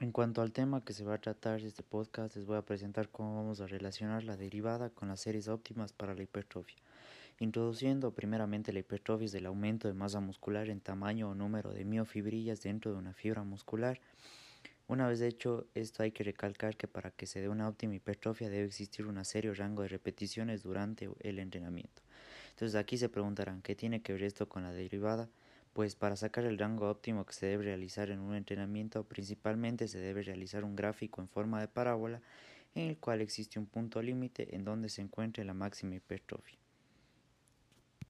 En cuanto al tema que se va a tratar de este podcast, les voy a presentar cómo vamos a relacionar la derivada con las series óptimas para la hipertrofia. Introduciendo primeramente la hipertrofia es el aumento de masa muscular en tamaño o número de miofibrillas dentro de una fibra muscular. Una vez hecho esto hay que recalcar que para que se dé una óptima hipertrofia debe existir una serie o rango de repeticiones durante el entrenamiento. Entonces aquí se preguntarán qué tiene que ver esto con la derivada. Pues para sacar el rango óptimo que se debe realizar en un entrenamiento, principalmente se debe realizar un gráfico en forma de parábola en el cual existe un punto límite en donde se encuentre la máxima hipertrofia.